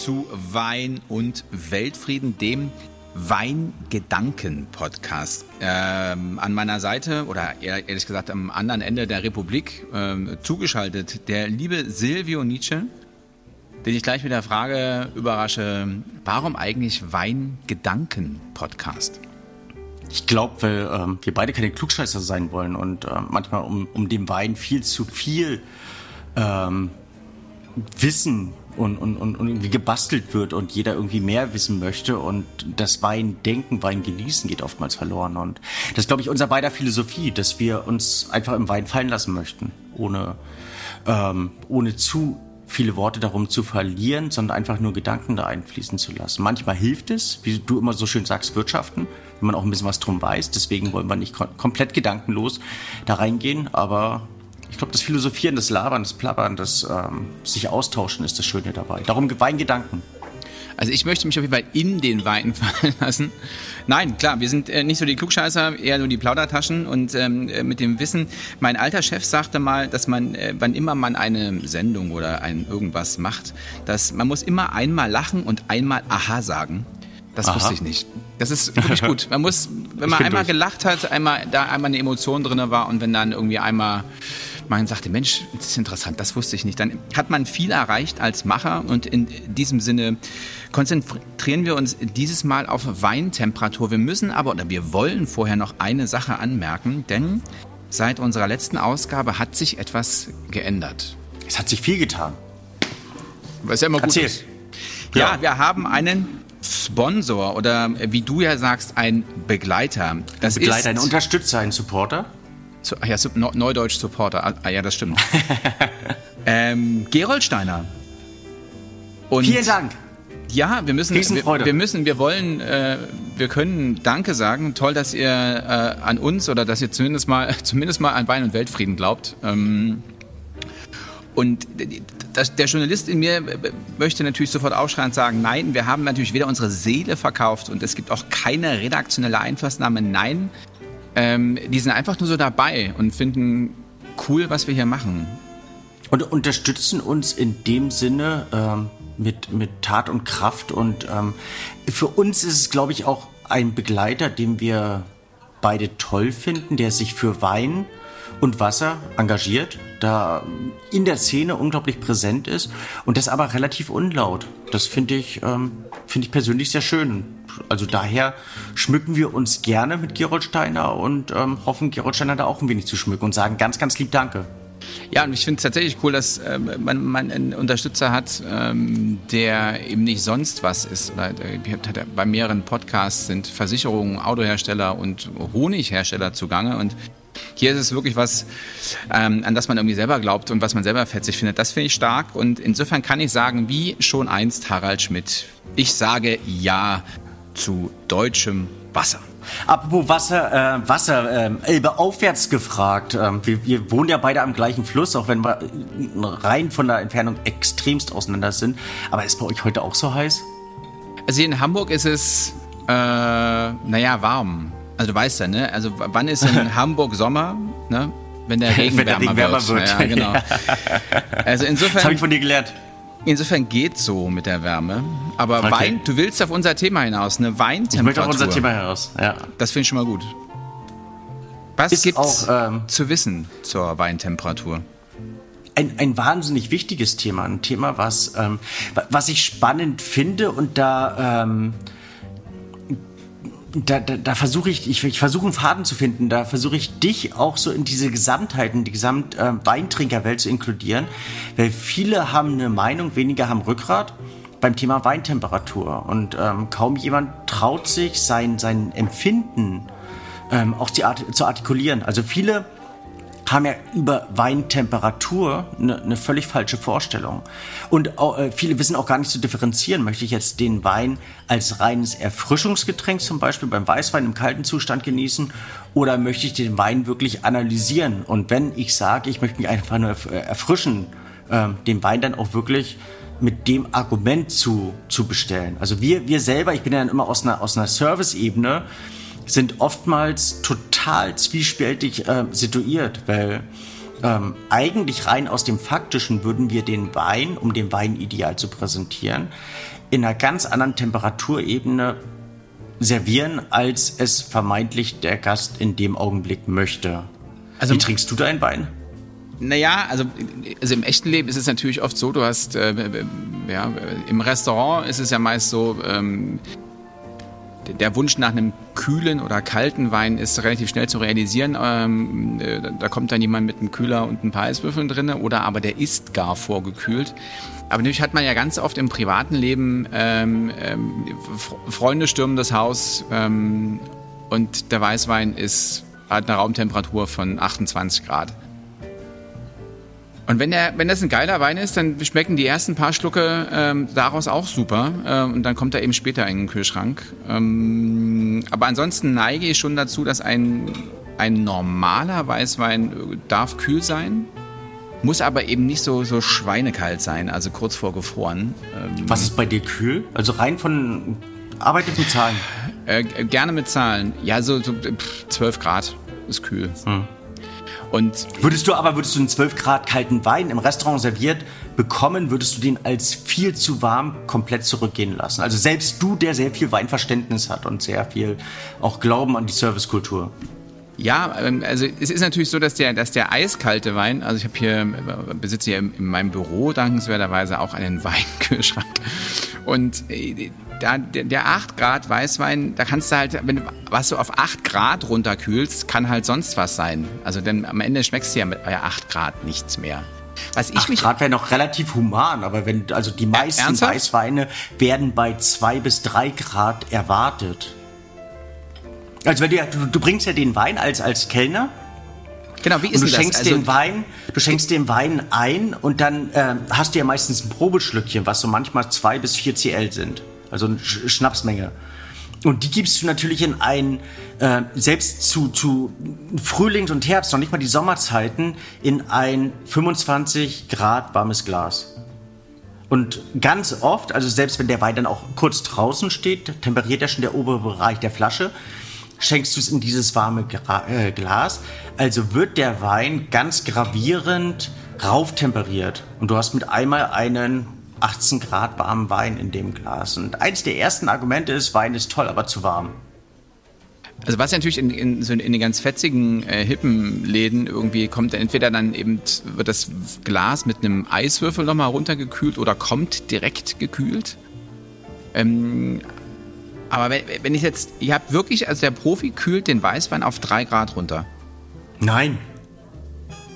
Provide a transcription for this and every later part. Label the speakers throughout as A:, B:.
A: zu Wein und Weltfrieden, dem Weingedanken-Podcast. Ähm, an meiner Seite oder ehrlich gesagt am anderen Ende der Republik ähm, zugeschaltet der liebe Silvio Nietzsche, den ich gleich mit der Frage überrasche, warum eigentlich Weingedanken-Podcast?
B: Ich glaube, weil ähm, wir beide keine Klugscheißer sein wollen und äh, manchmal um, um dem Wein viel zu viel ähm, Wissen und, und, und, und irgendwie gebastelt wird und jeder irgendwie mehr wissen möchte und das Wein denken, Wein genießen geht oftmals verloren. Und das ist, glaube ich, unser beider Philosophie, dass wir uns einfach im Wein fallen lassen möchten, ohne, ähm, ohne zu viele Worte darum zu verlieren, sondern einfach nur Gedanken da einfließen zu lassen. Manchmal hilft es, wie du immer so schön sagst, wirtschaften, wenn man auch ein bisschen was drum weiß. Deswegen wollen wir nicht komplett gedankenlos da reingehen, aber ich glaube, das Philosophieren, das Labern, das Plappern, das ähm, sich austauschen ist das Schöne dabei. Darum Weingedanken.
A: Also ich möchte mich auf jeden Fall in den Wein fallen lassen. Nein, klar, wir sind äh, nicht so die Klugscheißer, eher nur die Plaudertaschen und ähm, äh, mit dem Wissen. Mein alter Chef sagte mal, dass man, äh, wann immer man eine Sendung oder ein irgendwas macht, dass man muss immer einmal lachen und einmal Aha sagen. Das Aha. wusste ich nicht. Das ist wirklich gut. Man muss, wenn man einmal durch. gelacht hat, einmal da einmal eine Emotion drin war und wenn dann irgendwie einmal man sagte, Mensch, das ist interessant, das wusste ich nicht. Dann hat man viel erreicht als Macher und in diesem Sinne konzentrieren wir uns dieses Mal auf Weintemperatur. Wir müssen aber oder wir wollen vorher noch eine Sache anmerken, denn seit unserer letzten Ausgabe hat sich etwas geändert.
B: Es hat sich viel getan.
A: Was ja immer gut ist. Ja, ja, wir haben einen Sponsor oder wie du ja sagst, ein Begleiter.
B: Das ein Begleiter, ist, ein Unterstützer, ein Supporter?
A: Zu, ja, Neudeutsch Supporter. Ah, ah, ja, das stimmt. ähm, Geroldsteiner.
B: Und Vielen Dank.
A: Ja, wir müssen, wir, wir, müssen, wir wollen, äh, wir können Danke sagen. Toll, dass ihr äh, an uns oder dass ihr zumindest mal, zumindest mal an Wein und Weltfrieden glaubt. Ähm, und das, der Journalist in mir möchte natürlich sofort aufschreien und sagen, nein, wir haben natürlich weder unsere Seele verkauft und es gibt auch keine redaktionelle Einflussnahme. Nein, ähm, die sind einfach nur so dabei und finden cool, was wir hier machen.
B: Und unterstützen uns in dem Sinne ähm, mit, mit Tat und Kraft. Und ähm, für uns ist es, glaube ich, auch ein Begleiter, den wir beide toll finden, der sich für Wein und Wasser engagiert, da in der Szene unglaublich präsent ist und das aber relativ unlaut. Das finde ich, ähm, finde ich persönlich sehr schön. Also daher schmücken wir uns gerne mit Gerold Steiner und ähm, hoffen, Gerold Steiner da auch ein wenig zu schmücken und sagen ganz, ganz lieb Danke.
A: Ja, und ich finde es tatsächlich cool, dass äh, man, man, einen Unterstützer hat, ähm, der eben nicht sonst was ist. Oder, äh, bei mehreren Podcasts sind Versicherungen, Autohersteller und Honighersteller zugange. Und hier ist es wirklich was, ähm, an das man irgendwie selber glaubt und was man selber fetzig findet. Das finde ich stark und insofern kann ich sagen, wie schon einst Harald Schmidt, ich sage Ja zu deutschem Wasser.
B: Apropos Wasser, äh, Wasser, äh, Elbe aufwärts gefragt. Ähm, wir, wir, wohnen ja beide am gleichen Fluss, auch wenn wir rein von der Entfernung extremst auseinander sind. Aber ist bei euch heute auch so heiß?
A: Also hier in Hamburg ist es, äh, naja, warm. Also du weißt ja, ne? Also wann ist in Hamburg Sommer, ne? Wenn der Regen, Wenn der Regen wärmer, wird.
B: Ja, genau.
A: Also insofern. Das
B: habe ich von dir gelernt.
A: Insofern geht so mit der Wärme. Aber okay. Wein, du willst auf unser Thema hinaus, eine Weintemperatur. Ich möchte auf
B: unser Thema hinaus, ja.
A: Das finde ich schon mal gut. Was gibt es ähm, zu wissen zur Weintemperatur?
B: Ein, ein wahnsinnig wichtiges Thema, ein Thema, was, ähm, was ich spannend finde und da ähm, da, da, da versuche ich, ich, ich versuche einen Faden zu finden, da versuche ich dich auch so in diese Gesamtheit, in die gesamt äh, zu inkludieren, weil viele haben eine Meinung, weniger haben Rückgrat beim Thema Weintemperatur. Und ähm, kaum jemand traut sich sein, sein Empfinden ähm, auch zu, zu artikulieren. Also viele haben ja über Weintemperatur eine, eine völlig falsche Vorstellung. Und äh, viele wissen auch gar nicht zu differenzieren. Möchte ich jetzt den Wein als reines Erfrischungsgetränk zum Beispiel beim Weißwein im kalten Zustand genießen oder möchte ich den Wein wirklich analysieren? Und wenn ich sage, ich möchte mich einfach nur erfrischen, äh, den Wein dann auch wirklich mit dem Argument zu, zu bestellen. Also wir, wir selber, ich bin ja dann immer aus einer, aus einer Service-Ebene, sind oftmals total zwiespältig äh, situiert, weil ähm, eigentlich rein aus dem Faktischen würden wir den Wein, um den Wein ideal zu präsentieren, in einer ganz anderen Temperaturebene servieren, als es vermeintlich der Gast in dem Augenblick möchte. Also, Wie trinkst du deinen Wein?
A: Naja, also, also im echten Leben ist es natürlich oft so, du hast, äh, ja, im Restaurant ist es ja meist so, ähm, der Wunsch nach einem kühlen oder kalten Wein ist relativ schnell zu realisieren. Ähm, äh, da kommt dann jemand mit einem Kühler und ein paar Eiswürfeln drin oder aber der ist gar vorgekühlt. Aber natürlich hat man ja ganz oft im privaten Leben ähm, ähm, Freunde stürmen das Haus ähm, und der Weißwein ist hat eine Raumtemperatur von 28 Grad. Und wenn, der, wenn das ein geiler Wein ist, dann schmecken die ersten paar Schlucke ähm, daraus auch super. Ähm, und dann kommt er eben später in den Kühlschrank. Ähm, aber ansonsten neige ich schon dazu, dass ein, ein normaler Weißwein äh, darf kühl sein. Muss aber eben nicht so, so schweinekalt sein, also kurz vor gefroren.
B: Ähm, Was ist bei dir kühl? Also rein von. Arbeitet mit Zahlen?
A: Äh, gerne mit Zahlen. Ja, so, so 12 Grad ist kühl. Hm.
B: Und würdest du aber, würdest du einen 12 Grad kalten Wein im Restaurant serviert bekommen, würdest du den als viel zu warm komplett zurückgehen lassen? Also selbst du, der sehr viel Weinverständnis hat und sehr viel auch Glauben an die Servicekultur.
A: Ja, ähm, also es ist natürlich so, dass der, dass der eiskalte Wein, also ich habe hier, äh, besitze hier in meinem Büro dankenswerterweise auch einen Weinkühlschrank. Und äh, da, der, der 8 Grad Weißwein, da kannst du halt, wenn du was du auf 8 Grad runterkühlst, kann halt sonst was sein. Also denn am Ende schmeckst du ja mit 8 Grad nichts mehr.
B: Was ich 8 Grad wäre noch relativ human, aber wenn, also die meisten ja, Weißweine werden bei 2 bis 3 Grad erwartet. Also wenn du, du, du bringst ja den Wein als, als Kellner
A: Genau, wie ist
B: und du
A: schenkst
B: das? Also, den Wein, du schenkst den Wein ein und dann äh, hast du ja meistens ein Probelschlückchen, was so manchmal zwei bis vier CL sind. Also eine Schnapsmenge. Und die gibst du natürlich in ein, äh, selbst zu, zu Frühlings- und Herbst, noch nicht mal die Sommerzeiten, in ein 25 Grad warmes Glas. Und ganz oft, also selbst wenn der Wein dann auch kurz draußen steht, temperiert er schon der obere Bereich der Flasche, schenkst du es in dieses warme Gra äh, Glas. Also wird der Wein ganz gravierend rauftemperiert. Und du hast mit einmal einen 18 Grad warmen Wein in dem Glas. Und eins der ersten Argumente ist, Wein ist toll, aber zu warm.
A: Also was natürlich in, in, so in den ganz fetzigen, äh, hippen Läden irgendwie kommt, entweder dann eben wird das Glas mit einem Eiswürfel nochmal runtergekühlt oder kommt direkt gekühlt. Ähm, aber wenn, wenn ich jetzt, ihr habt wirklich, also der Profi kühlt den Weißwein auf drei Grad runter.
B: Nein.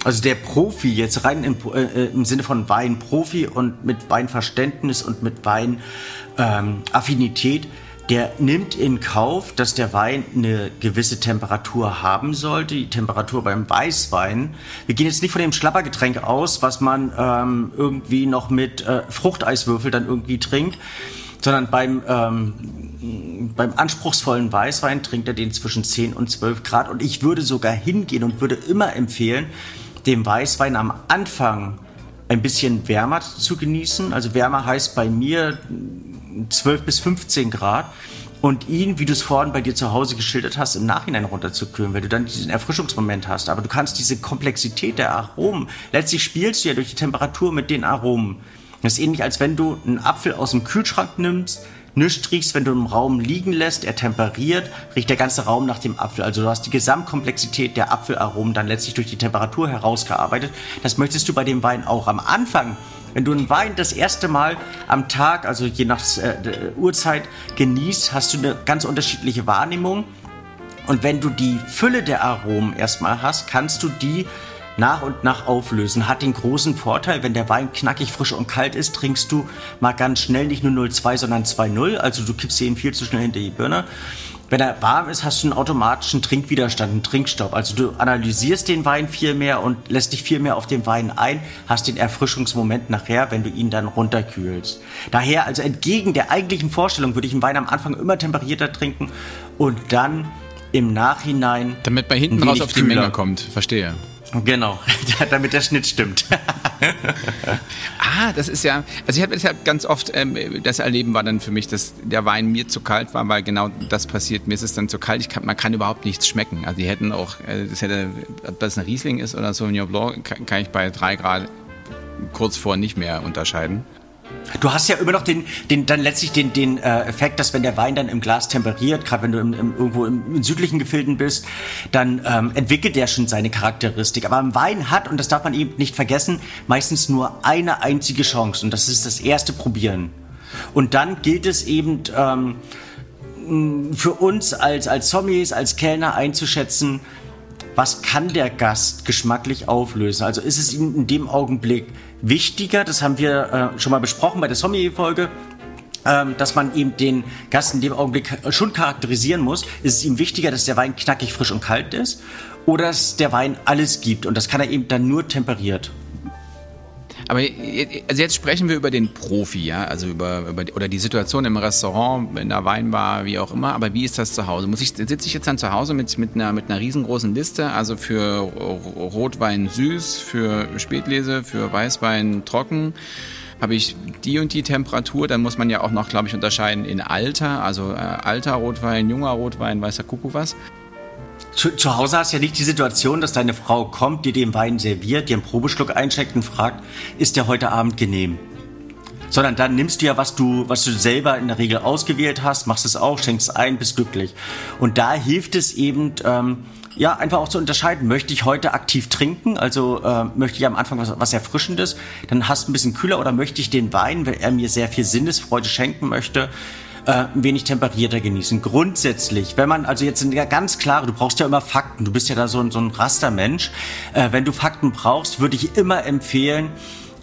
B: Also der Profi, jetzt rein im, äh, äh, im Sinne von Weinprofi und mit Weinverständnis und mit Weinaffinität, ähm, der nimmt in Kauf, dass der Wein eine gewisse Temperatur haben sollte, die Temperatur beim Weißwein. Wir gehen jetzt nicht von dem Schlappergetränk aus, was man ähm, irgendwie noch mit äh, Fruchteiswürfel dann irgendwie trinkt, sondern beim, ähm, beim anspruchsvollen Weißwein trinkt er den zwischen 10 und 12 Grad. Und ich würde sogar hingehen und würde immer empfehlen, dem Weißwein am Anfang ein bisschen wärmer zu genießen. Also wärmer heißt bei mir 12 bis 15 Grad. Und ihn, wie du es vorhin bei dir zu Hause geschildert hast, im Nachhinein runterzukühlen, weil du dann diesen Erfrischungsmoment hast. Aber du kannst diese Komplexität der Aromen, letztlich spielst du ja durch die Temperatur mit den Aromen. Das ist ähnlich, als wenn du einen Apfel aus dem Kühlschrank nimmst, nichts riechst, wenn du im Raum liegen lässt, er temperiert, riecht der ganze Raum nach dem Apfel. Also du hast die Gesamtkomplexität der Apfelaromen dann letztlich durch die Temperatur herausgearbeitet. Das möchtest du bei dem Wein auch. Am Anfang, wenn du einen Wein das erste Mal am Tag, also je nach äh, Uhrzeit genießt, hast du eine ganz unterschiedliche Wahrnehmung. Und wenn du die Fülle der Aromen erstmal hast, kannst du die nach und nach auflösen. Hat den großen Vorteil, wenn der Wein knackig, frisch und kalt ist, trinkst du mal ganz schnell nicht nur 0,2, sondern 2,0. Also du kippst ihn viel zu schnell hinter die Birne. Wenn er warm ist, hast du einen automatischen Trinkwiderstand, einen Trinkstopp. Also du analysierst den Wein viel mehr und lässt dich viel mehr auf den Wein ein, hast den Erfrischungsmoment nachher, wenn du ihn dann runterkühlst. Daher, also entgegen der eigentlichen Vorstellung, würde ich einen Wein am Anfang immer temperierter trinken und dann im Nachhinein.
A: Damit bei hinten raus auf die Menge kommt, verstehe.
B: Genau, damit der Schnitt stimmt.
A: ah, das ist ja, also ich habe deshalb ganz oft, ähm, das Erleben war dann für mich, dass der Wein mir zu kalt war, weil genau das passiert. Mir ist es dann zu kalt, ich kann, man kann überhaupt nichts schmecken. Also die hätten auch, äh, das hätte, ob das ein Riesling ist oder Sauvignon Blanc, kann, kann ich bei drei Grad kurz vor nicht mehr unterscheiden.
B: Du hast ja immer noch den, den dann letztlich den, den äh, Effekt, dass wenn der Wein dann im Glas temperiert, gerade wenn du im, im, irgendwo im, im, südlichen Gefilden bist, dann ähm, entwickelt der schon seine Charakteristik. Aber ein Wein hat, und das darf man eben nicht vergessen, meistens nur eine einzige Chance und das ist das erste Probieren. Und dann gilt es eben ähm, für uns als, als Zombies, als Kellner einzuschätzen, was kann der Gast geschmacklich auflösen? Also ist es ihm in dem Augenblick wichtiger, das haben wir äh, schon mal besprochen bei der Sommelier-Folge, ähm, dass man eben den Gast in dem Augenblick schon charakterisieren muss. Ist es ihm wichtiger, dass der Wein knackig, frisch und kalt ist oder dass der Wein alles gibt und das kann er eben dann nur temperiert?
A: Aber also jetzt sprechen wir über den Profi, ja, also über, über oder die Situation im Restaurant, in der Weinbar, wie auch immer. Aber wie ist das zu Hause? Muss ich sitze ich jetzt dann zu Hause mit mit einer mit einer riesengroßen Liste, also für Rotwein süß, für Spätlese, für Weißwein trocken? habe ich die und die Temperatur, dann muss man ja auch noch, glaube ich, unterscheiden in Alter, also äh, alter Rotwein, junger Rotwein, weißer Kuckuck was.
B: Zu, zu, Hause hast du ja nicht die Situation, dass deine Frau kommt, dir den Wein serviert, dir einen Probeschluck eincheckt und fragt, ist der heute Abend genehm? Sondern dann nimmst du ja, was du, was du selber in der Regel ausgewählt hast, machst es auch, schenkst ein, bist glücklich. Und da hilft es eben, ähm, ja, einfach auch zu unterscheiden. Möchte ich heute aktiv trinken? Also äh, möchte ich am Anfang was, was Erfrischendes? Dann hast du ein bisschen kühler oder möchte ich den Wein, weil er mir sehr viel Sinnesfreude schenken möchte, äh, ein wenig temperierter genießen. Grundsätzlich, wenn man also jetzt ganz klar, du brauchst ja immer Fakten, du bist ja da so, so ein Rastermensch. Äh, wenn du Fakten brauchst, würde ich immer empfehlen,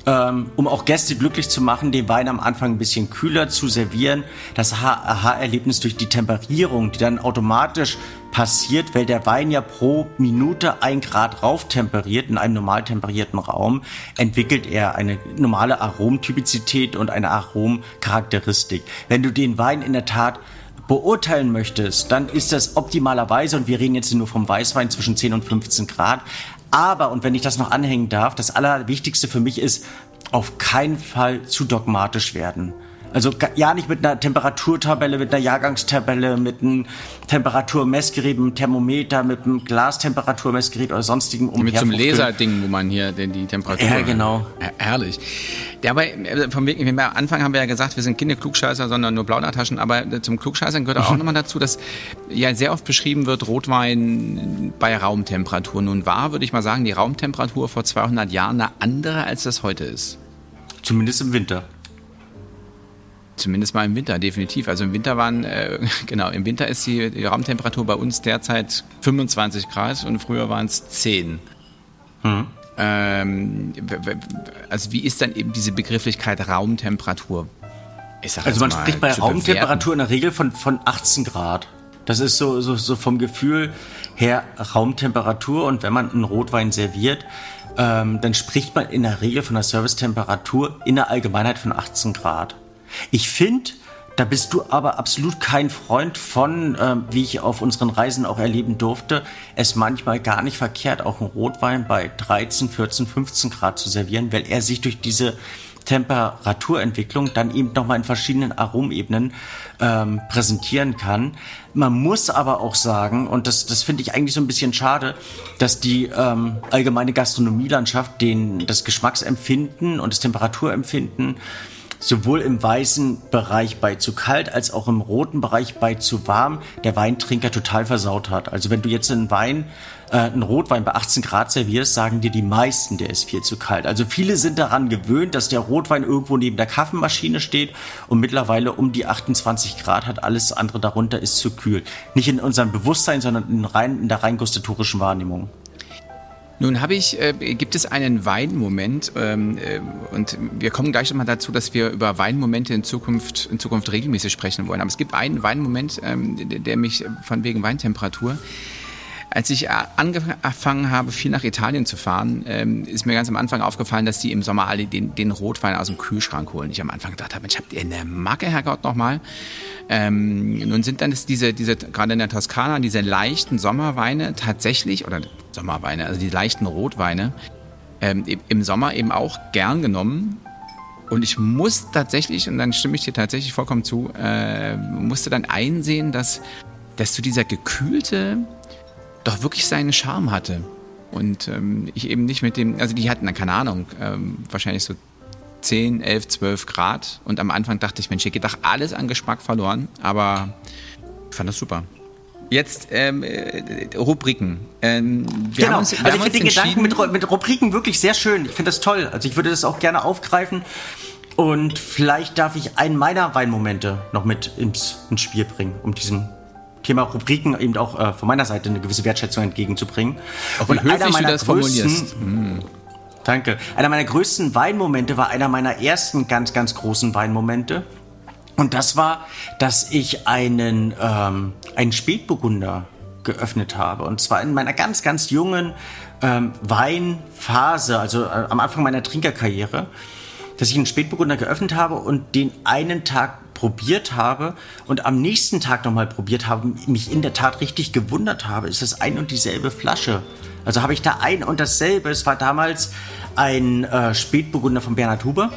B: ähm, um auch Gäste glücklich zu machen, den Wein am Anfang ein bisschen kühler zu servieren. Das Aha-Erlebnis durch die Temperierung, die dann automatisch passiert, weil der Wein ja pro Minute ein Grad rauf temperiert in einem normal temperierten Raum, entwickelt er eine normale Aromtypizität und eine Aromcharakteristik. Wenn du den Wein in der Tat beurteilen möchtest, dann ist das optimalerweise, und wir reden jetzt nur vom Weißwein zwischen 10 und 15 Grad, aber, und wenn ich das noch anhängen darf, das Allerwichtigste für mich ist, auf keinen Fall zu dogmatisch werden. Also ja nicht mit einer Temperaturtabelle, mit einer Jahrgangstabelle, mit einem Temperaturmessgerät, mit einem Thermometer, mit einem Glastemperaturmessgerät oder sonstigen
A: Mit so einem Laserding, wo man hier die Temperatur...
B: Ja, genau.
A: Herrlich. Ja, aber äh, vom Weg, am Anfang haben wir ja gesagt, wir sind keine Klugscheißer, sondern nur Plaudertaschen. Aber äh, zum Klugscheißern gehört auch nochmal dazu, dass ja sehr oft beschrieben wird, Rotwein bei Raumtemperatur. Nun war, würde ich mal sagen, die Raumtemperatur vor 200 Jahren eine andere, als das heute ist.
B: Zumindest im Winter.
A: Zumindest mal im Winter, definitiv. Also im Winter waren, äh, genau, im Winter ist die, die, Raumtemperatur bei uns derzeit 25 Grad und früher waren es 10. Mhm. Ähm, also wie ist dann eben diese Begrifflichkeit Raumtemperatur?
B: also man spricht bei Raumtemperatur in der Regel von, von 18 Grad. Das ist so, so, so vom Gefühl her Raumtemperatur und wenn man einen Rotwein serviert, ähm, dann spricht man in der Regel von der Servicetemperatur in der Allgemeinheit von 18 Grad. Ich finde, da bist du aber absolut kein Freund von, äh, wie ich auf unseren Reisen auch erleben durfte, es manchmal gar nicht verkehrt, auch einen Rotwein bei 13, 14, 15 Grad zu servieren, weil er sich durch diese Temperaturentwicklung dann eben nochmal in verschiedenen Aromebenen ähm, präsentieren kann. Man muss aber auch sagen, und das, das finde ich eigentlich so ein bisschen schade, dass die ähm, allgemeine Gastronomielandschaft den, das Geschmacksempfinden und das Temperaturempfinden sowohl im weißen Bereich bei zu kalt als auch im roten Bereich bei zu warm der Weintrinker total versaut hat. Also wenn du jetzt einen Wein, äh, einen Rotwein bei 18 Grad servierst, sagen dir die meisten, der ist viel zu kalt. Also viele sind daran gewöhnt, dass der Rotwein irgendwo neben der Kaffeemaschine steht und mittlerweile um die 28 Grad hat. Alles andere darunter ist zu kühl. Nicht in unserem Bewusstsein, sondern in, rein, in der rein gustatorischen Wahrnehmung.
A: Nun habe ich, äh, gibt es einen Weinmoment ähm, äh, und wir kommen gleich nochmal dazu, dass wir über Weinmomente in Zukunft, in Zukunft regelmäßig sprechen wollen. Aber es gibt einen Weinmoment, ähm, der, der mich von wegen Weintemperatur als ich angefangen habe, viel nach Italien zu fahren, ähm, ist mir ganz am Anfang aufgefallen, dass die im Sommer alle den, den Rotwein aus dem Kühlschrank holen. Ich am Anfang gedacht habe, Mensch, habt ihr eine Macke, Herrgott, nochmal? Ähm, nun sind dann diese, diese, gerade in der Toskana, diese leichten Sommerweine tatsächlich, oder Sommerweine, also die leichten Rotweine, ähm, im Sommer eben auch gern genommen. Und ich muss tatsächlich, und dann stimme ich dir tatsächlich vollkommen zu, äh, musste dann einsehen, dass, dass du dieser gekühlte doch wirklich seinen Charme hatte. Und ähm, ich eben nicht mit dem, also die hatten dann keine Ahnung, ähm, wahrscheinlich so 10, 11, 12 Grad. Und am Anfang dachte ich, Mensch, hier geht doch alles an Geschmack verloren. Aber ich fand das super. Jetzt ähm, äh, Rubriken. Ähm,
B: wir genau, uns, wir also ich finde den Gedanken mit, mit Rubriken wirklich sehr schön. Ich finde das toll. Also ich würde das auch gerne aufgreifen. Und vielleicht darf ich einen meiner Weinmomente noch mit ins, ins Spiel bringen, um diesem Thema Rubriken eben auch äh, von meiner Seite eine gewisse Wertschätzung entgegenzubringen.
A: Auch und einer meiner du das formulierst.
B: Mm. Danke. Einer meiner größten Weinmomente war einer meiner ersten ganz, ganz großen Weinmomente. Und das war, dass ich einen, ähm, einen Spätburgunder geöffnet habe. Und zwar in meiner ganz, ganz jungen ähm, Weinphase, also äh, am Anfang meiner Trinkerkarriere, dass ich einen Spätburgunder geöffnet habe und den einen Tag probiert habe und am nächsten Tag nochmal probiert habe, mich in der Tat richtig gewundert habe, ist es ein und dieselbe Flasche. Also habe ich da ein und dasselbe. Es war damals ein äh, Spätburgunder von Bernhard Huber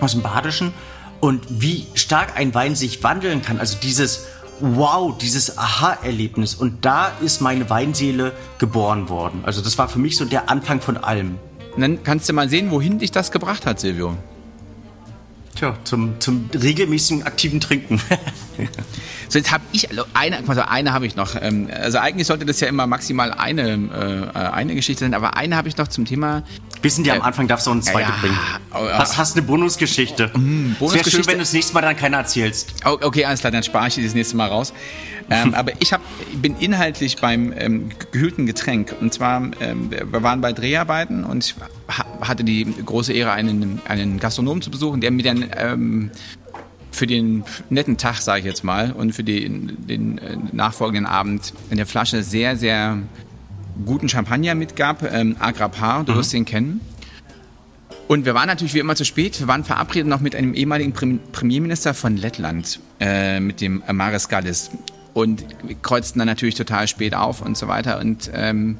B: aus dem Badischen. Und wie stark ein Wein sich wandeln kann, also dieses Wow, dieses Aha-Erlebnis. Und da ist meine Weinseele geboren worden. Also das war für mich so der Anfang von allem.
A: Und dann kannst du mal sehen, wohin dich das gebracht hat, Silvio.
B: Tja, zum, zum regelmäßigen aktiven Trinken.
A: so, jetzt habe ich, eine, also eine habe ich noch. Ähm, also eigentlich sollte das ja immer maximal eine, äh, eine Geschichte sein, aber eine habe ich noch zum Thema.
B: Wir sind ja am Anfang, darfst du auch eine zweite ja, bringen. Oh, oh, hast, hast eine Bonusgeschichte. Mm, Bonusgeschichte. Es wäre schön, wenn du das nächste Mal dann keiner erzählst.
A: Oh, okay, alles klar, dann spare ich dir das nächste Mal raus. Ähm, aber ich hab, bin inhaltlich beim ähm, gehüllten Getränk. Und zwar, ähm, wir waren bei Dreharbeiten und ich hatte die große Ehre, einen, einen Gastronomen zu besuchen, der mir dann ähm, für den netten Tag, sage ich jetzt mal, und für den, den äh, nachfolgenden Abend in der Flasche sehr, sehr guten Champagner mitgab. Ähm, Agrapar, du mhm. wirst ihn kennen. Und wir waren natürlich wie immer zu spät. Wir waren verabredet noch mit einem ehemaligen Premierminister von Lettland, äh, mit dem Maris Gallis und kreuzten dann natürlich total spät auf und so weiter. Und ähm,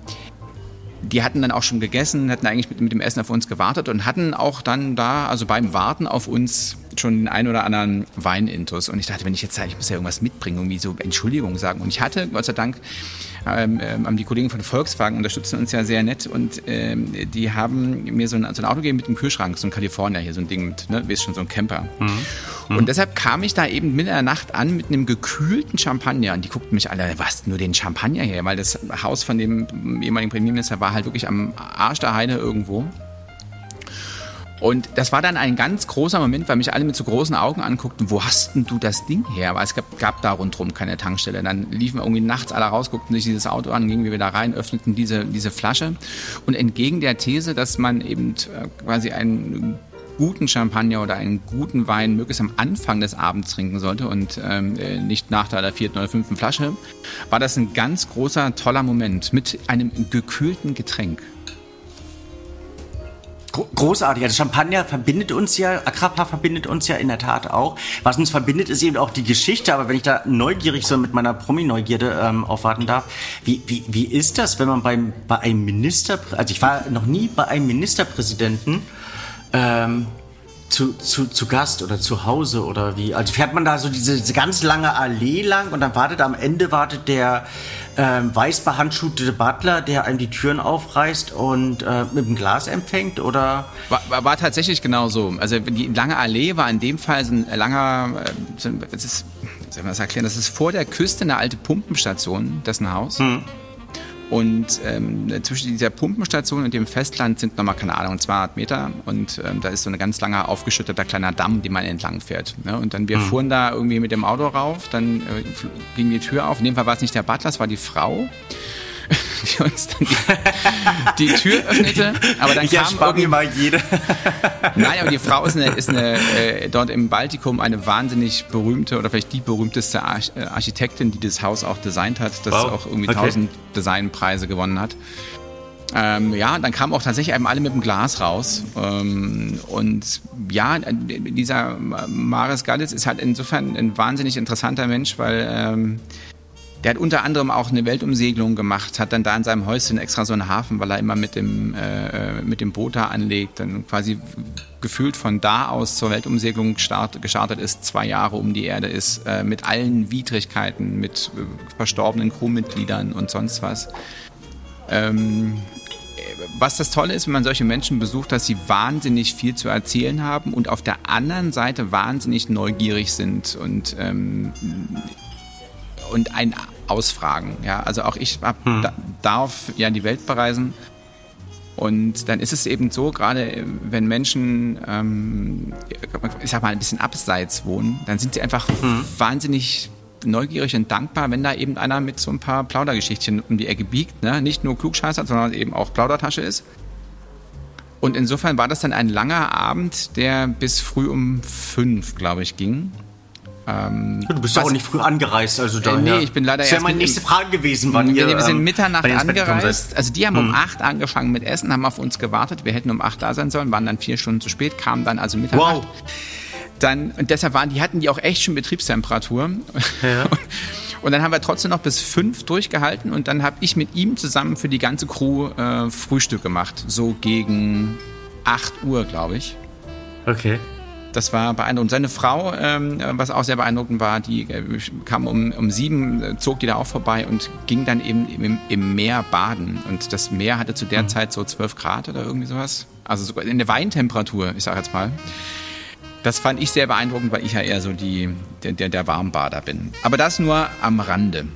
A: die hatten dann auch schon gegessen, hatten eigentlich mit, mit dem Essen auf uns gewartet und hatten auch dann da, also beim Warten auf uns schon den ein oder anderen Weinintus. Und ich dachte, wenn ich jetzt ich muss ja irgendwas mitbringen, irgendwie so Entschuldigung sagen. Und ich hatte, Gott sei Dank, ähm, ähm, die Kollegen von Volkswagen unterstützen uns ja sehr nett und ähm, die haben mir so ein, so ein Auto gegeben mit einem Kühlschrank, so ein California hier, so ein Ding mit, ne, weißt schon, so ein Camper. Mhm. Mhm. Und deshalb kam ich da eben mit der Nacht an mit einem gekühlten Champagner und die guckten mich alle, was, nur den Champagner her? Weil das Haus von dem ehemaligen Premierminister war halt wirklich am Arsch der Heide irgendwo. Und das war dann ein ganz großer Moment, weil mich alle mit so großen Augen anguckten, wo hast denn du das Ding her? Weil es gab, gab da rundherum keine Tankstelle. Dann liefen wir irgendwie nachts alle raus, guckten sich dieses Auto an, gingen wir wieder rein, öffneten diese, diese Flasche. Und entgegen der These, dass man eben äh, quasi einen guten Champagner oder einen guten Wein möglichst am Anfang des Abends trinken sollte und ähm, äh, nicht nach der vierten oder fünften Flasche, war das ein ganz großer, toller Moment mit einem gekühlten Getränk.
B: Großartig. Also Champagner verbindet uns ja, Agrapa verbindet uns ja in der Tat auch. Was uns verbindet, ist eben auch die Geschichte. Aber wenn ich da neugierig so mit meiner Promi-Neugierde ähm, aufwarten darf, wie, wie, wie ist das, wenn man beim, bei einem Minister, also ich war noch nie bei einem Ministerpräsidenten, ähm, zu, zu, zu Gast oder zu Hause oder wie? Also fährt man da so diese, diese ganz lange Allee lang und dann wartet am Ende wartet der ähm, weißbehandschuhte Butler, der einem die Türen aufreißt und äh, mit dem Glas empfängt oder?
A: War, war, war, tatsächlich genau so. Also die lange Allee war in dem Fall so ein langer, äh, so ein, das ist, soll man das erklären, das ist vor der Küste eine alte Pumpenstation, dessen Haus. Hm. Und ähm, zwischen dieser Pumpenstation und dem Festland sind nochmal, keine Ahnung, 200 Meter. Und ähm, da ist so ein ganz langer, aufgeschütteter kleiner Damm, den man entlang fährt. Ne? Und dann, wir mhm. fuhren da irgendwie mit dem Auto rauf, dann äh, ging die Tür auf. In dem Fall war es nicht der Butler, es war die Frau. die uns dann die, die Tür öffnete. Aber dann
B: ich kam irgendwie mal jede.
A: Nein, aber die Frau ist, eine, ist eine, äh, dort im Baltikum eine wahnsinnig berühmte oder vielleicht die berühmteste Arch äh, Architektin, die das Haus auch designt hat, das wow. auch irgendwie tausend okay. Designpreise gewonnen hat. Ähm, ja, dann kamen auch tatsächlich eben alle mit dem Glas raus. Ähm, und ja, dieser Maris Gallitz ist halt insofern ein wahnsinnig interessanter Mensch, weil ähm, Der hat unter anderem auch eine Weltumsegelung gemacht, hat dann da in seinem Häuschen extra so einen Hafen, weil er immer mit dem, äh, mit dem Boot da anlegt, dann quasi gefühlt von da aus zur Weltumsegelung start, gestartet ist, zwei Jahre um die Erde ist, äh, mit allen Widrigkeiten, mit äh, verstorbenen Crewmitgliedern und sonst was. Ähm, was das Tolle ist, wenn man solche Menschen besucht, dass sie wahnsinnig viel zu erzählen haben und auf der anderen Seite wahnsinnig neugierig sind und, ähm, und ein ausfragen. Ja, also auch ich hab, hm. da, darf ja die Welt bereisen. Und dann ist es eben so, gerade wenn Menschen, ähm, ich sag mal, ein bisschen abseits wohnen, dann sind sie einfach hm. wahnsinnig neugierig und dankbar, wenn da eben einer mit so ein paar Plaudergeschichtchen um die Ecke biegt. Ne? Nicht nur Klugscheißer, sondern eben auch Plaudertasche ist. Und insofern war das dann ein langer Abend, der bis früh um fünf, glaube ich, ging.
B: Ähm, du bist ja auch nicht früh angereist, also
A: da. Äh, nee, ich bin leider
B: das erst. Das wäre meine nächste Frage gewesen, wann
A: wir, ihr. Wir sind ähm, Mitternacht angereist. Also die haben hm. um acht angefangen mit Essen, haben auf uns gewartet. Wir hätten um acht da sein sollen, waren dann vier Stunden zu spät, kamen dann also Mitternacht. Wow. Dann, und deshalb waren die, hatten die auch echt schon Betriebstemperatur. Ja. Und dann haben wir trotzdem noch bis fünf durchgehalten und dann habe ich mit ihm zusammen für die ganze Crew äh, Frühstück gemacht. So gegen 8 Uhr, glaube ich.
B: Okay.
A: Das war beeindruckend. Seine Frau, ähm, was auch sehr beeindruckend war, die äh, kam um, um sieben, äh, zog die da auch vorbei und ging dann eben im, im Meer baden. Und das Meer hatte zu der mhm. Zeit so 12 Grad oder irgendwie sowas. Also sogar in der Weintemperatur, ich sage jetzt mal. Das fand ich sehr beeindruckend, weil ich ja eher so die, der, der, der Warmbader bin. Aber das nur am Rande.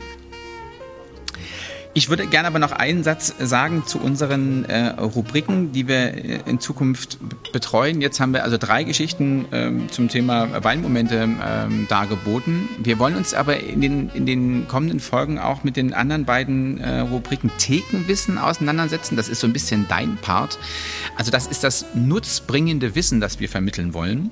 A: Ich würde gerne aber noch einen Satz sagen zu unseren äh, Rubriken, die wir äh, in Zukunft betreuen. Jetzt haben wir also drei Geschichten ähm, zum Thema Weinmomente ähm, dargeboten. Wir wollen uns aber in den, in den kommenden Folgen auch mit den anderen beiden äh, Rubriken Thekenwissen auseinandersetzen. Das ist so ein bisschen dein Part. Also das ist das nutzbringende Wissen, das wir vermitteln wollen.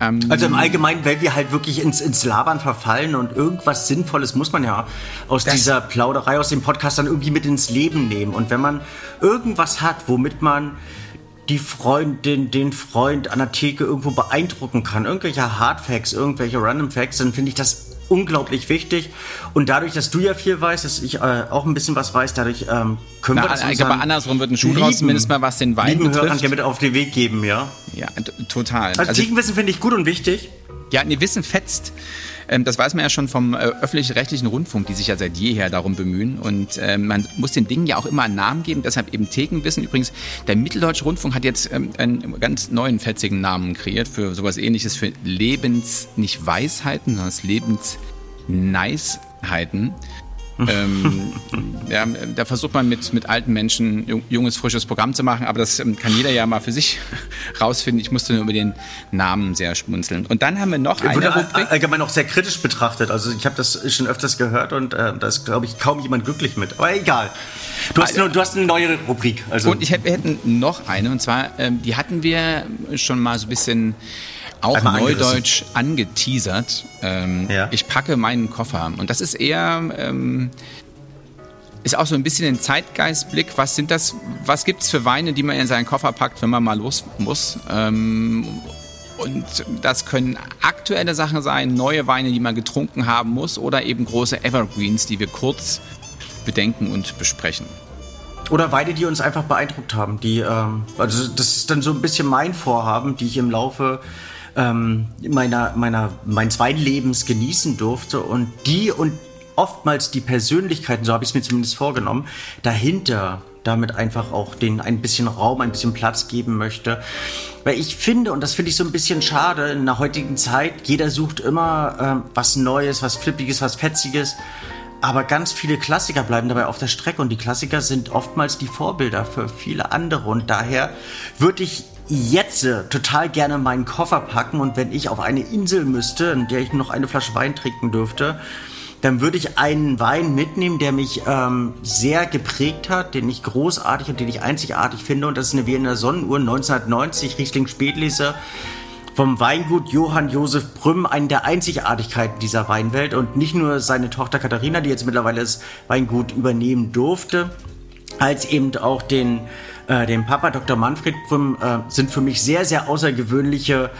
B: Ähm, also im Allgemeinen, weil wir halt wirklich ins, ins Labern verfallen und irgendwas Sinnvolles muss man ja aus dieser Plauderei, aus dem Podcast dann irgendwie mit ins Leben nehmen. Und wenn man irgendwas hat, womit man die Freundin, den Freund an der Theke irgendwo beeindrucken kann, irgendwelche Hardfacts, irgendwelche Random Facts, dann finde ich das unglaublich wichtig. Und dadurch, dass du ja viel weißt, dass ich äh, auch ein bisschen was weiß, dadurch ähm, können Na, wir das
A: Ich glaube, andersrum wird ein Schuh draus, zumindest mal was den Wein betrifft. Hörern
B: ja mit auf den Weg geben, ja.
A: Ja, total.
B: Also, also Tiefenwissen finde ich gut und wichtig.
A: Ja, nee, Wissen fetzt. Ähm, das weiß man ja schon vom äh, öffentlich-rechtlichen Rundfunk, die sich ja seit jeher darum bemühen. Und äh, man muss den Dingen ja auch immer einen Namen geben, deshalb eben Thekenwissen. Übrigens, der Mitteldeutsche Rundfunk hat jetzt ähm, einen ganz neuen, fetzigen Namen kreiert für sowas ähnliches, für Lebens, nicht Weisheiten, sondern Lebens Niceheiten. ähm, ja, da versucht man mit, mit alten Menschen junges, frisches Programm zu machen, aber das ähm, kann jeder ja mal für sich rausfinden. Ich musste nur über den Namen sehr schmunzeln. Und dann haben wir noch eine
B: Wurde Rubrik. allgemein auch sehr kritisch betrachtet. Also ich habe das schon öfters gehört und äh, da ist, glaube ich, kaum jemand glücklich mit. Aber egal. Du hast, also, du hast eine neue Rubrik.
A: Also. Und ich, wir hätten noch eine, und zwar, ähm, die hatten wir schon mal so ein bisschen auch Einmal neudeutsch angeteasert. Ähm, ja. Ich packe meinen Koffer. Und das ist eher, ähm, ist auch so ein bisschen ein Zeitgeistblick. Was sind das, was gibt es für Weine, die man in seinen Koffer packt, wenn man mal los muss? Ähm, und das können aktuelle Sachen sein, neue Weine, die man getrunken haben muss, oder eben große Evergreens, die wir kurz bedenken und besprechen.
B: Oder Weine, die uns einfach beeindruckt haben. Die, ähm, also das ist dann so ein bisschen mein Vorhaben, die ich im Laufe ähm, meiner, meiner, meines Weinlebens genießen durfte und die und oftmals die Persönlichkeiten, so habe ich es mir zumindest vorgenommen, dahinter damit einfach auch den ein bisschen Raum, ein bisschen Platz geben möchte. Weil ich finde, und das finde ich so ein bisschen schade in der heutigen Zeit, jeder sucht immer äh, was Neues, was Flippiges, was Fetziges. Aber ganz viele Klassiker bleiben dabei auf der Strecke und die Klassiker sind oftmals die Vorbilder für viele andere. Und daher würde ich jetzt äh, total gerne meinen Koffer packen und wenn ich auf eine Insel müsste, in der ich noch eine Flasche Wein trinken dürfte, dann würde ich einen Wein mitnehmen, der mich ähm, sehr geprägt hat, den ich großartig und den ich einzigartig finde. Und das ist eine Wiener Sonnenuhr 1990, Riesling Spätlese vom Weingut Johann Josef Brümm, eine der Einzigartigkeiten dieser Weinwelt. Und nicht nur seine Tochter Katharina, die jetzt mittlerweile das Weingut übernehmen durfte, als eben auch den äh, dem Papa Dr. Manfred Brüm, äh, sind für mich sehr, sehr außergewöhnliche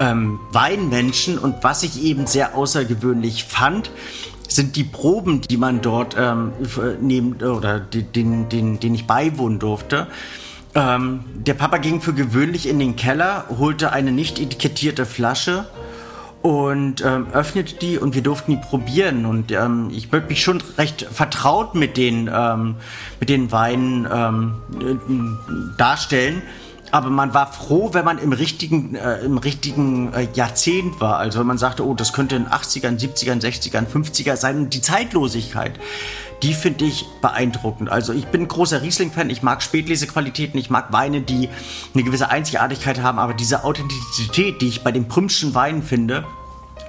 B: ähm, Weinmenschen. Und was ich eben sehr außergewöhnlich fand, sind die Proben, die man dort ähm, nehmen oder den, den, den ich beiwohnen durfte. Ähm, der Papa ging für gewöhnlich in den Keller, holte eine nicht etikettierte Flasche und ähm, öffnete die und wir durften die probieren und ähm, ich würde mich schon recht vertraut mit den ähm, mit den Weinen ähm, äh, darstellen aber man war froh, wenn man im richtigen, äh, im richtigen äh, Jahrzehnt war. Also wenn man sagte, oh, das könnte in 80ern, 70ern, 60ern, 50er sein. Und die Zeitlosigkeit, die finde ich beeindruckend. Also ich bin großer Riesling-Fan, ich mag Spätlesequalitäten, ich mag Weine, die eine gewisse Einzigartigkeit haben, aber diese Authentizität, die ich bei den Prümschen Weinen finde,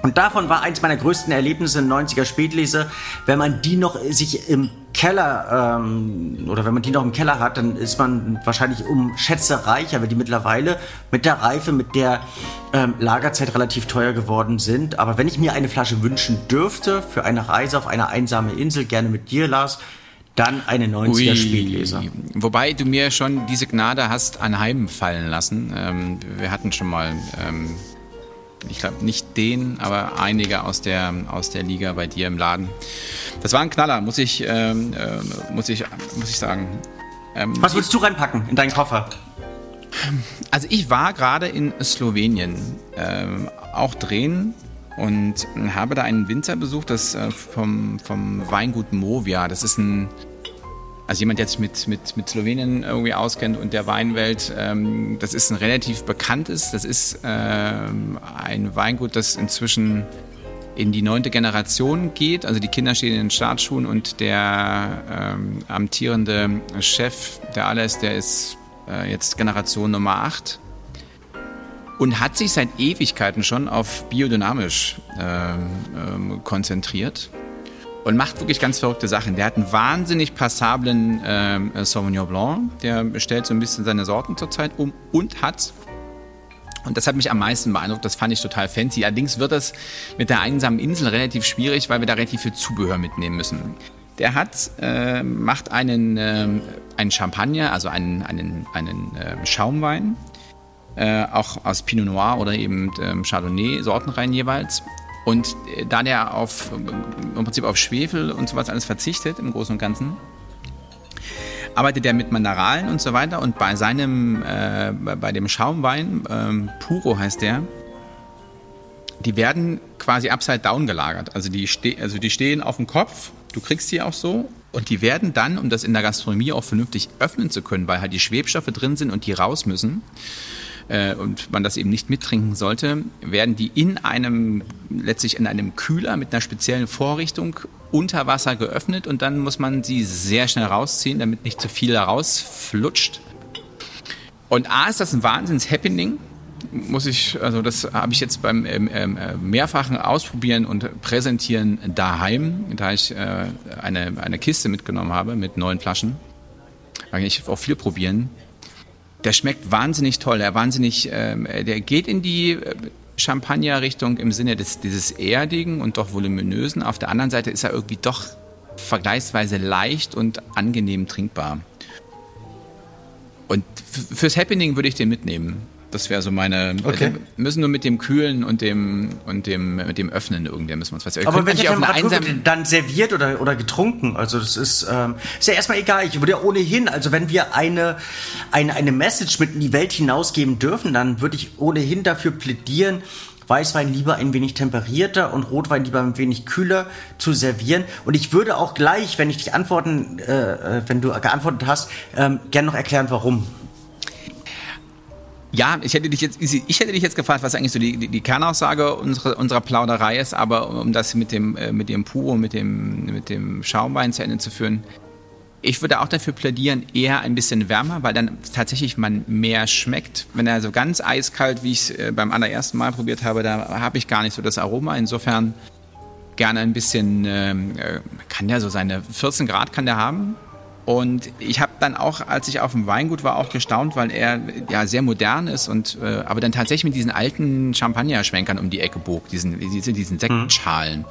B: und davon war eins meiner größten Erlebnisse in 90er Spätlese, wenn man die noch sich im Keller ähm, oder wenn man die noch im Keller hat, dann ist man wahrscheinlich um Schätze reicher, weil die mittlerweile mit der Reife, mit der ähm, Lagerzeit relativ teuer geworden sind. Aber wenn ich mir eine Flasche wünschen dürfte für eine Reise auf eine einsame Insel, gerne mit dir, Lars, dann eine 90er Ui. Spätleser.
A: Wobei du mir schon diese Gnade hast anheimfallen lassen. Ähm, wir hatten schon mal ähm, ich glaube nicht den, aber einige aus der, aus der Liga bei dir im Laden. Das war ein Knaller, muss ich, ähm, äh, muss ich, muss ich sagen.
B: Ähm, Was willst du reinpacken in deinen Koffer?
A: Also ich war gerade in Slowenien, ähm, auch drehen und habe da einen Winzer besucht, das äh, vom, vom Weingut Movia. Das ist ein also jemand, der sich mit, mit, mit Slowenien irgendwie auskennt und der Weinwelt, ähm, das ist ein relativ bekanntes, das ist ähm, ein Weingut, das inzwischen in die neunte Generation geht. Also die Kinder stehen in den Startschuhen und der ähm, amtierende Chef, der Alles, der ist äh, jetzt Generation Nummer 8 und hat sich seit Ewigkeiten schon auf biodynamisch ähm, ähm, konzentriert und macht wirklich ganz verrückte Sachen. Der hat einen wahnsinnig passablen äh, Sauvignon Blanc, der stellt so ein bisschen seine Sorten zurzeit um und hat und das hat mich am meisten beeindruckt, das fand ich total fancy. Allerdings wird das mit der einsamen Insel relativ schwierig, weil wir da relativ viel Zubehör mitnehmen müssen. Der hat, äh, macht einen, äh, einen Champagner, also einen, einen, einen äh, Schaumwein, auch aus Pinot Noir oder eben ähm, Chardonnay, Sortenreihen jeweils. Und äh, da der auf, im Prinzip auf Schwefel und sowas alles verzichtet im Großen und Ganzen, arbeitet er mit Mineralen und so weiter. Und bei seinem, äh, bei dem Schaumwein, ähm, Puro heißt der, die werden quasi upside down gelagert. Also die, also die stehen auf dem Kopf, du kriegst die auch so. Und die werden dann, um das in der Gastronomie auch vernünftig öffnen zu können, weil halt die Schwebstoffe drin sind und die raus müssen, äh, und man das eben nicht mittrinken sollte, werden die in einem, letztlich in einem Kühler mit einer speziellen Vorrichtung unter Wasser geöffnet und dann muss man sie sehr schnell rausziehen, damit nicht zu viel rausflutscht. Und A ist das ein Wahnsinns-Happening, muss ich, also das habe ich jetzt beim ähm, ähm, mehrfachen Ausprobieren und Präsentieren daheim, da ich äh, eine, eine Kiste mitgenommen habe mit neun Flaschen. Da ich auch viel probieren der schmeckt wahnsinnig toll. Der wahnsinnig, ähm, der geht in die äh, Champagner-Richtung im Sinne des dieses erdigen und doch voluminösen. Auf der anderen Seite ist er irgendwie doch vergleichsweise leicht und angenehm trinkbar. Und fürs Happening würde ich den mitnehmen. Das wäre so meine. Okay. Wir müssen nur mit dem Kühlen und dem und dem mit dem Öffnen irgendwie müssen wir uns was.
B: Aber welche Temperatur wird dann serviert oder oder getrunken? Also das ist ähm, ist ja erstmal egal. Ich würde ja ohnehin, also wenn wir eine eine eine Message mit in die Welt hinausgeben dürfen, dann würde ich ohnehin dafür plädieren. Weißwein lieber ein wenig temperierter und Rotwein lieber ein wenig kühler zu servieren. Und ich würde auch gleich, wenn ich dich antworten, äh, äh wenn du geantwortet hast, ähm, gerne noch erklären, warum.
A: Ja, ich hätte dich jetzt, ich hätte dich jetzt gefragt, was eigentlich so die, die, die Kernaussage unserer, unserer Plauderei ist, aber um das mit dem, äh, mit dem Puro, mit dem, mit dem Schaumwein zu Ende zu führen, ich würde auch dafür plädieren, eher ein bisschen wärmer, weil dann tatsächlich man mehr schmeckt. Wenn er so ganz eiskalt, wie ich es äh, beim allerersten Mal probiert habe, da habe ich gar nicht so das Aroma. Insofern gerne ein bisschen, ähm, äh, kann der so seine 14 Grad kann der haben, und ich habe dann auch, als ich auf dem Weingut war, auch gestaunt, weil er ja sehr modern ist und äh, aber dann tatsächlich mit diesen alten Champagner-Schwenkern um die Ecke bog, diesen, diesen, diesen Sektschalen.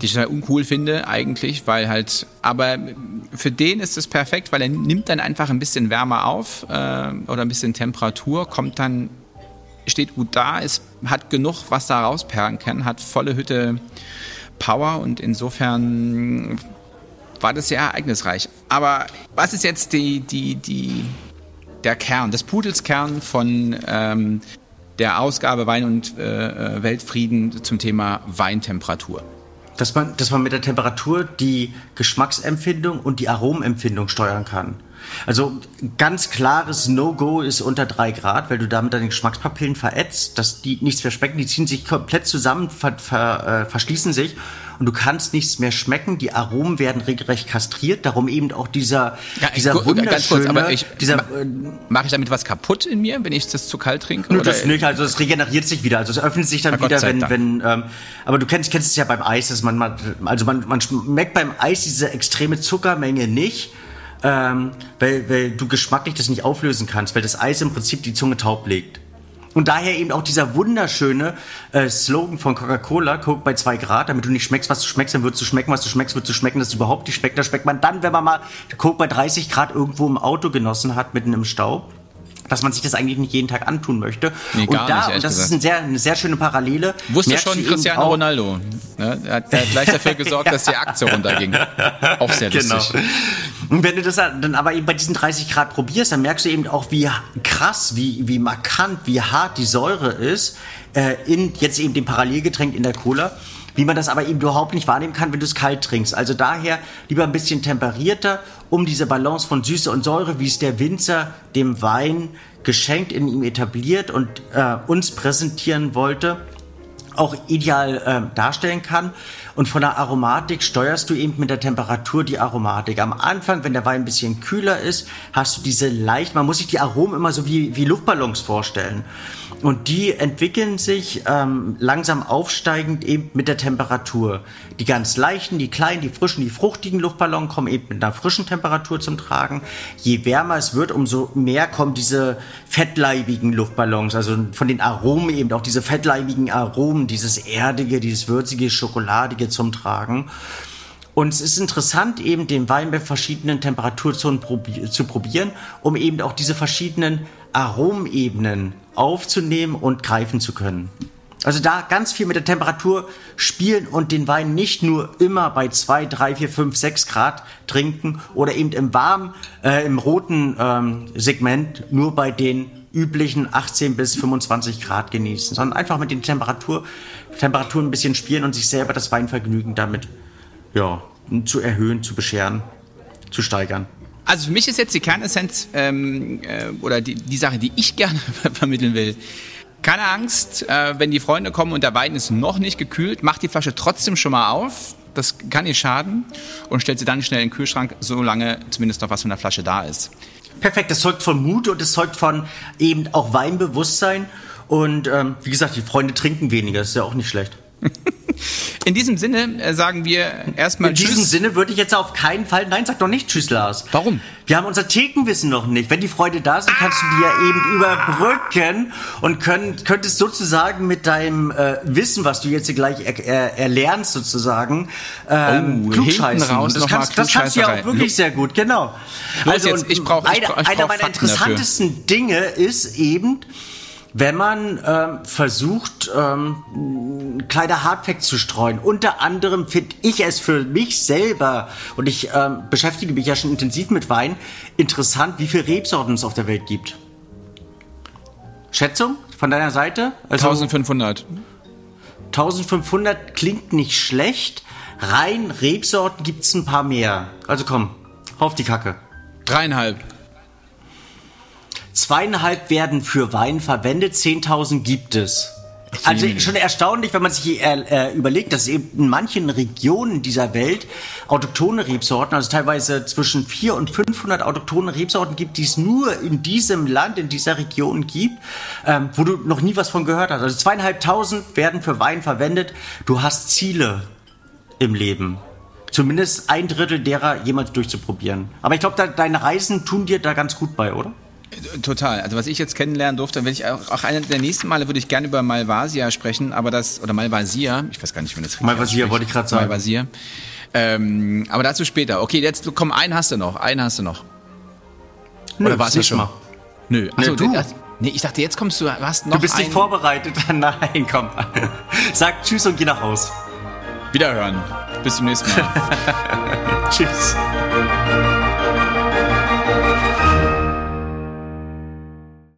A: die ich total uncool finde eigentlich, weil halt, aber für den ist es perfekt, weil er nimmt dann einfach ein bisschen Wärme auf äh, oder ein bisschen Temperatur, kommt dann, steht gut da, ist, hat genug, was da rausperlen kann, hat volle Hütte Power und insofern war das sehr ereignisreich. Aber was ist jetzt die, die, die, der Kern, des Pudels Kern von ähm, der Ausgabe Wein und äh, Weltfrieden zum Thema Weintemperatur?
B: Dass man, dass man mit der Temperatur die Geschmacksempfindung und die Aromenempfindung steuern kann. Also ganz klares No-Go ist unter drei Grad, weil du damit deine Geschmackspapillen verätzt, dass die nichts mehr schmecken, die ziehen sich komplett zusammen, ver, ver, äh, verschließen sich und du kannst nichts mehr schmecken. Die Aromen werden regelrecht kastriert. Darum eben auch dieser,
A: ja,
B: dieser
A: gu-
B: wunderschöne,
A: ganz kurz, aber ich,
B: dieser,
A: ma- Mache ich damit was kaputt in mir, wenn ich das zu kalt trinke?
B: Nö, das nicht, also es regeneriert sich wieder, also es öffnet sich dann
A: Na,
B: wieder, wenn,
A: Dank.
B: wenn, ähm, aber du kennst, kennst es ja beim Eis, dass man, mal- also man, man schmeckt beim Eis diese extreme Zuckermenge nicht, ähm, weil, weil du geschmacklich das nicht auflösen kannst, weil das Eis im Prinzip die Zunge taub legt. Und daher eben auch dieser wunderschöne äh, Slogan von Coca-Cola, Coke bei zwei Grad, damit du nicht schmeckst, was du schmeckst, dann würdest du schmecken, was du schmeckst, würdest du schmecken, dass du überhaupt nicht schmeckt. Da schmeckt man dann, wenn man mal Coke bei 30 Grad irgendwo im Auto genossen hat, mitten im Staub dass man sich das eigentlich nicht jeden Tag antun möchte.
A: Nee,
B: und da,
A: nicht,
B: und das ist
A: gesagt.
B: ein sehr, eine sehr schöne Parallele.
A: Wusste schon Cristiano
B: auch-
A: Ronaldo. Ne? Er hat, der hat gleich dafür gesorgt, dass die Aktie runterging. Auch sehr
B: Genau.
A: lustig.
B: Und wenn du das dann aber eben bei diesen 30 Grad probierst, dann merkst du eben auch, wie krass, wie, wie markant, wie hart die Säure ist, äh, in jetzt eben dem Parallelgetränk in der Cola. Wie man das aber eben überhaupt nicht wahrnehmen kann, wenn du es kalt trinkst. Also daher lieber ein bisschen temperierter, um diese Balance von Süße und Säure, wie es der Winzer dem Wein geschenkt in ihm etabliert und äh, uns präsentieren wollte, auch ideal ähm, darstellen kann. Und von der Aromatik steuerst du eben mit der Temperatur die Aromatik. Am Anfang, wenn der Wein ein bisschen kühler ist, hast du diese leicht, man muss sich die Aromen immer so wie, wie Luftballons vorstellen. Und die entwickeln sich ähm, langsam aufsteigend eben mit der Temperatur. Die ganz leichten, die kleinen, die frischen, die fruchtigen Luftballons kommen eben mit einer frischen Temperatur zum Tragen. Je wärmer es wird, umso mehr kommen diese fettleibigen Luftballons, also von den Aromen eben auch diese fettleibigen Aromen, dieses erdige, dieses würzige, schokoladige zum Tragen. Und es ist interessant, eben den Wein bei verschiedenen Temperaturzonen probi zu probieren, um eben auch diese verschiedenen Aromenebenen aufzunehmen und greifen zu können. Also da ganz viel mit der Temperatur spielen und den Wein nicht nur immer bei 2, 3, 4, 5, 6 Grad trinken oder eben im warmen, äh, im roten ähm, Segment nur bei den üblichen 18 bis 25 Grad genießen, sondern einfach mit den Temperatur, Temperaturen ein bisschen spielen und sich selber das Weinvergnügen damit ja, zu erhöhen, zu bescheren, zu steigern.
A: Also für mich ist jetzt die Kernessenz ähm, äh, oder die, die Sache, die ich gerne vermitteln will. Keine Angst, äh, wenn die Freunde kommen und der Wein ist noch nicht gekühlt, macht die Flasche trotzdem schon mal auf. Das kann nicht schaden und stellt sie dann schnell in den Kühlschrank, solange zumindest noch was von der Flasche da ist.
B: Perfekt, das zeugt von Mut und es zeugt von eben auch Weinbewusstsein. Und ähm, wie gesagt, die Freunde trinken weniger, das ist ja auch nicht schlecht.
A: In diesem Sinne äh, sagen wir erstmal
B: In diesem
A: Tschüss.
B: Sinne würde ich jetzt auf keinen Fall, nein, sag doch nicht Tschüss, Lars.
A: Warum?
B: Wir haben unser Thekenwissen noch nicht. Wenn die Freunde da sind, kannst du die ja eben überbrücken und können, könntest sozusagen mit deinem äh, Wissen, was du jetzt hier gleich er, er, erlernst, sozusagen, ähm,
A: Oh,
B: klugscheißen.
A: raus
B: das, kannst, das kannst du ja auch wirklich sehr gut, genau.
A: Los jetzt,
B: und
A: ich brauch- ich
B: eine,
A: brauch- ich
B: einer meiner
A: Fakten dafür.
B: interessantesten Dinge ist eben, wenn man ähm, versucht, ähm, kleine Hardfacts zu streuen. Unter anderem finde ich es für mich selber, und ich ähm, beschäftige mich ja schon intensiv mit Wein, interessant, wie viele Rebsorten es auf der Welt gibt. Schätzung von deiner Seite? Also
A: 1500.
B: 1500 klingt nicht schlecht. Rein Rebsorten gibt es ein paar mehr. Also komm, auf die Kacke.
A: Dreieinhalb.
B: Zweieinhalb werden für Wein verwendet, 10.000 gibt es. Also schon erstaunlich, wenn man sich äh, äh, überlegt, dass es eben in manchen Regionen dieser Welt autochtone Rebsorten, also teilweise zwischen 400 und 500 autochtone Rebsorten gibt, die es nur in diesem Land, in dieser Region gibt, ähm, wo du noch nie was von gehört hast. Also zweieinhalbtausend werden für Wein verwendet. Du hast Ziele im Leben. Zumindest ein Drittel derer jemals durchzuprobieren. Aber ich glaube, deine Reisen tun dir da ganz gut bei, oder?
A: Total. Also was ich jetzt kennenlernen durfte, will ich auch, auch eine der nächsten Male würde ich gerne über Malvasia sprechen, aber das, oder Malvasia, ich weiß gar nicht, wie das
B: Malvasia wollte ich gerade sagen.
A: Malvasia. Ähm, aber dazu später. Okay, jetzt komm, einen hast du noch, einen hast du noch.
B: Nö, Oder war es schon? Mal.
A: Nö, nee, du. Das, nee, ich dachte, jetzt kommst du, du hast noch
B: Du bist nicht vorbereitet. Nein, komm. Sag Tschüss und geh nach Haus.
A: Wiederhören. Bis zum nächsten Mal.
B: Tschüss.